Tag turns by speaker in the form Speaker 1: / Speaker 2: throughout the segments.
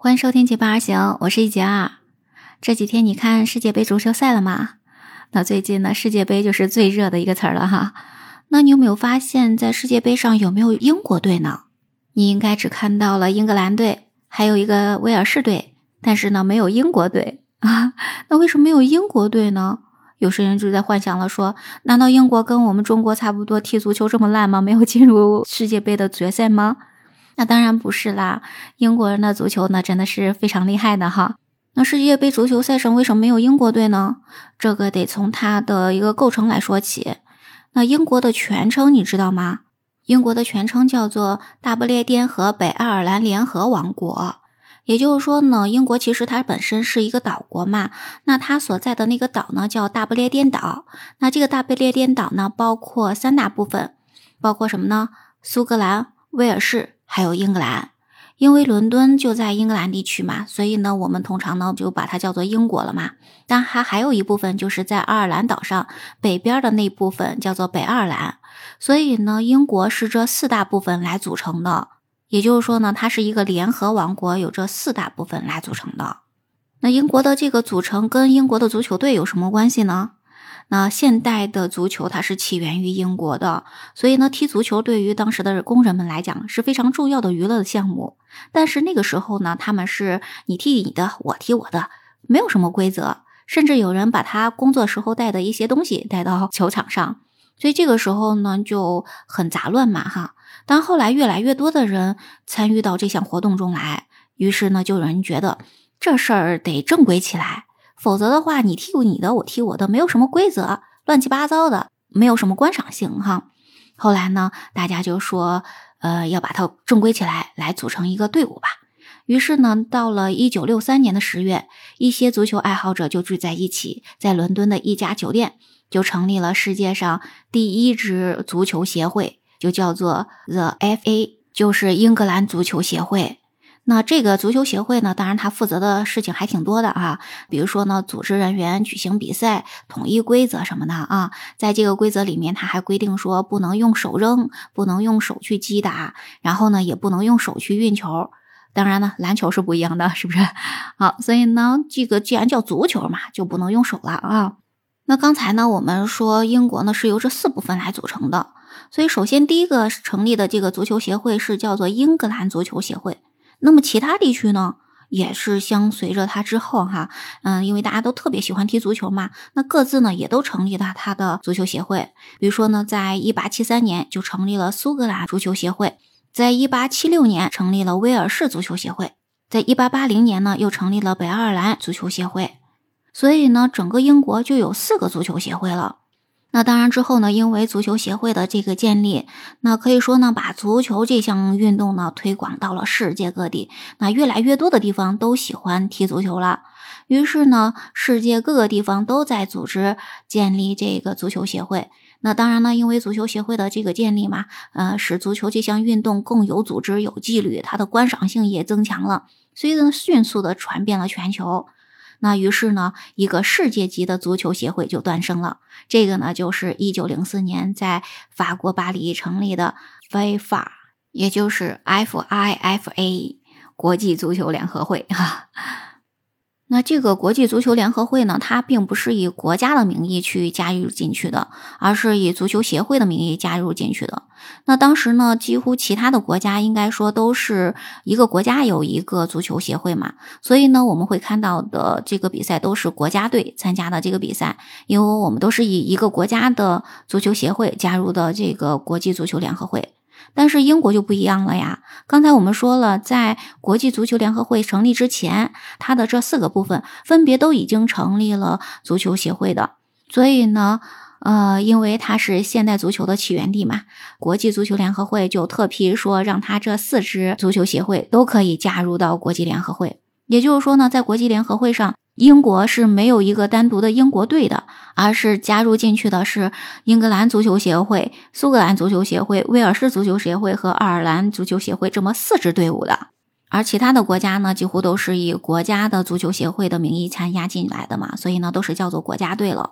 Speaker 1: 欢迎收听《节八而行》，我是一杰二。这几天你看世界杯足球赛了吗？那最近呢，世界杯就是最热的一个词儿了哈。那你有没有发现，在世界杯上有没有英国队呢？你应该只看到了英格兰队，还有一个威尔士队，但是呢，没有英国队啊。那为什么没有英国队呢？有些人就在幻想了，说难道英国跟我们中国差不多，踢足球这么烂吗？没有进入世界杯的决赛吗？那当然不是啦，英国人的足球呢真的是非常厉害的哈。那世界杯足球赛上为什么没有英国队呢？这个得从它的一个构成来说起。那英国的全称你知道吗？英国的全称叫做大不列颠和北爱尔兰联合王国。也就是说呢，英国其实它本身是一个岛国嘛。那它所在的那个岛呢叫大不列颠岛。那这个大不列颠岛呢包括三大部分，包括什么呢？苏格兰、威尔士。还有英格兰，因为伦敦就在英格兰地区嘛，所以呢，我们通常呢就把它叫做英国了嘛。但还还有一部分就是在爱尔兰岛上北边的那部分叫做北爱尔兰，所以呢，英国是这四大部分来组成的。也就是说呢，它是一个联合王国，有这四大部分来组成的。那英国的这个组成跟英国的足球队有什么关系呢？那现代的足球它是起源于英国的，所以呢，踢足球对于当时的工人们来讲是非常重要的娱乐的项目。但是那个时候呢，他们是你踢你的，我踢我的，没有什么规则，甚至有人把他工作时候带的一些东西带到球场上，所以这个时候呢就很杂乱嘛，哈。但后来越来越多的人参与到这项活动中来，于是呢，就有人觉得这事儿得正规起来。否则的话，你踢你的，我踢我的，没有什么规则，乱七八糟的，没有什么观赏性哈。后来呢，大家就说，呃，要把它正规起来，来组成一个队伍吧。于是呢，到了一九六三年的十月，一些足球爱好者就聚在一起，在伦敦的一家酒店，就成立了世界上第一支足球协会，就叫做 The FA，就是英格兰足球协会。那这个足球协会呢，当然他负责的事情还挺多的啊，比如说呢，组织人员、举行比赛、统一规则什么的啊。在这个规则里面，他还规定说不能用手扔，不能用手去击打，然后呢，也不能用手去运球。当然呢，篮球是不一样的，是不是？好，所以呢，这个既然叫足球嘛，就不能用手了啊。那刚才呢，我们说英国呢是由这四部分来组成的，所以首先第一个成立的这个足球协会是叫做英格兰足球协会。那么其他地区呢，也是相随着它之后哈，嗯，因为大家都特别喜欢踢足球嘛，那各自呢也都成立了它的足球协会。比如说呢，在一八七三年就成立了苏格兰足球协会，在一八七六年成立了威尔士足球协会，在一八八零年呢又成立了北爱尔兰足球协会。所以呢，整个英国就有四个足球协会了。那当然之后呢，因为足球协会的这个建立，那可以说呢，把足球这项运动呢推广到了世界各地。那越来越多的地方都喜欢踢足球了，于是呢，世界各个地方都在组织建立这个足球协会。那当然呢，因为足球协会的这个建立嘛，呃，使足球这项运动更有组织、有纪律，它的观赏性也增强了，所以呢，迅速的传遍了全球。那于是呢，一个世界级的足球协会就诞生了。这个呢，就是一九零四年在法国巴黎成立的 FIFA，也就是 FIFA 国际足球联合会哈。那这个国际足球联合会呢，它并不是以国家的名义去加入进去的，而是以足球协会的名义加入进去的。那当时呢，几乎其他的国家应该说都是一个国家有一个足球协会嘛，所以呢，我们会看到的这个比赛都是国家队参加的这个比赛，因为我们都是以一个国家的足球协会加入的这个国际足球联合会。但是英国就不一样了呀。刚才我们说了，在国际足球联合会成立之前，它的这四个部分分别都已经成立了足球协会的。所以呢，呃，因为它是现代足球的起源地嘛，国际足球联合会就特批说，让它这四支足球协会都可以加入到国际联合会。也就是说呢，在国际联合会上。英国是没有一个单独的英国队的，而是加入进去的是英格兰足球协会、苏格兰足球协会、威尔士足球协会和爱尔兰足球协会这么四支队伍的。而其他的国家呢，几乎都是以国家的足球协会的名义参加进来的嘛，所以呢，都是叫做国家队了。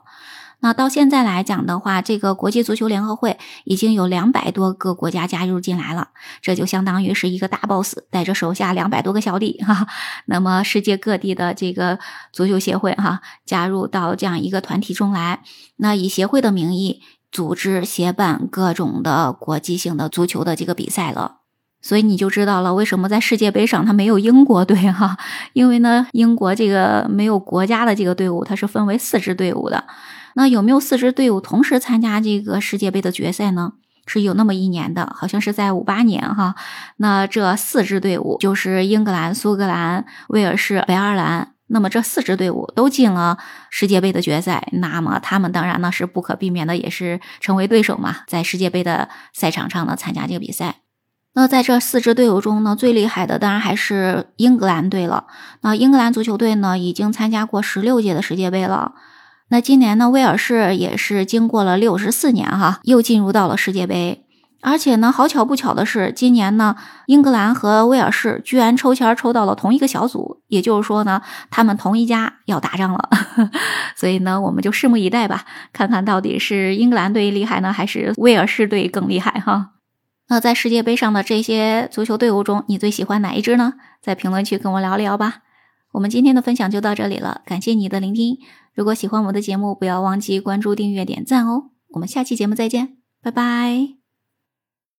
Speaker 1: 那到现在来讲的话，这个国际足球联合会已经有两百多个国家加入进来了，这就相当于是一个大 boss 带着手下两百多个小弟哈。那么世界各地的这个足球协会哈，加入到这样一个团体中来，那以协会的名义组织协办各种的国际性的足球的这个比赛了。所以你就知道了，为什么在世界杯上它没有英国队哈？因为呢，英国这个没有国家的这个队伍，它是分为四支队伍的。那有没有四支队伍同时参加这个世界杯的决赛呢？是有那么一年的，好像是在五八年哈。那这四支队伍就是英格兰、苏格兰、威尔士、北爱尔兰。那么这四支队伍都进了世界杯的决赛，那么他们当然呢是不可避免的，也是成为对手嘛，在世界杯的赛场上呢参加这个比赛。那在这四支队伍中呢，最厉害的当然还是英格兰队了。那英格兰足球队呢，已经参加过十六届的世界杯了。那今年呢，威尔士也是经过了六十四年哈，又进入到了世界杯。而且呢，好巧不巧的是，今年呢，英格兰和威尔士居然抽签抽到了同一个小组，也就是说呢，他们同一家要打仗了。所以呢，我们就拭目以待吧，看看到底是英格兰队厉害呢，还是威尔士队更厉害哈。那在世界杯上的这些足球队伍中，你最喜欢哪一支呢？在评论区跟我聊聊吧。我们今天的分享就到这里了，感谢你的聆听。如果喜欢我的节目，不要忘记关注、订阅、点赞哦。我们下期节目再见，拜拜。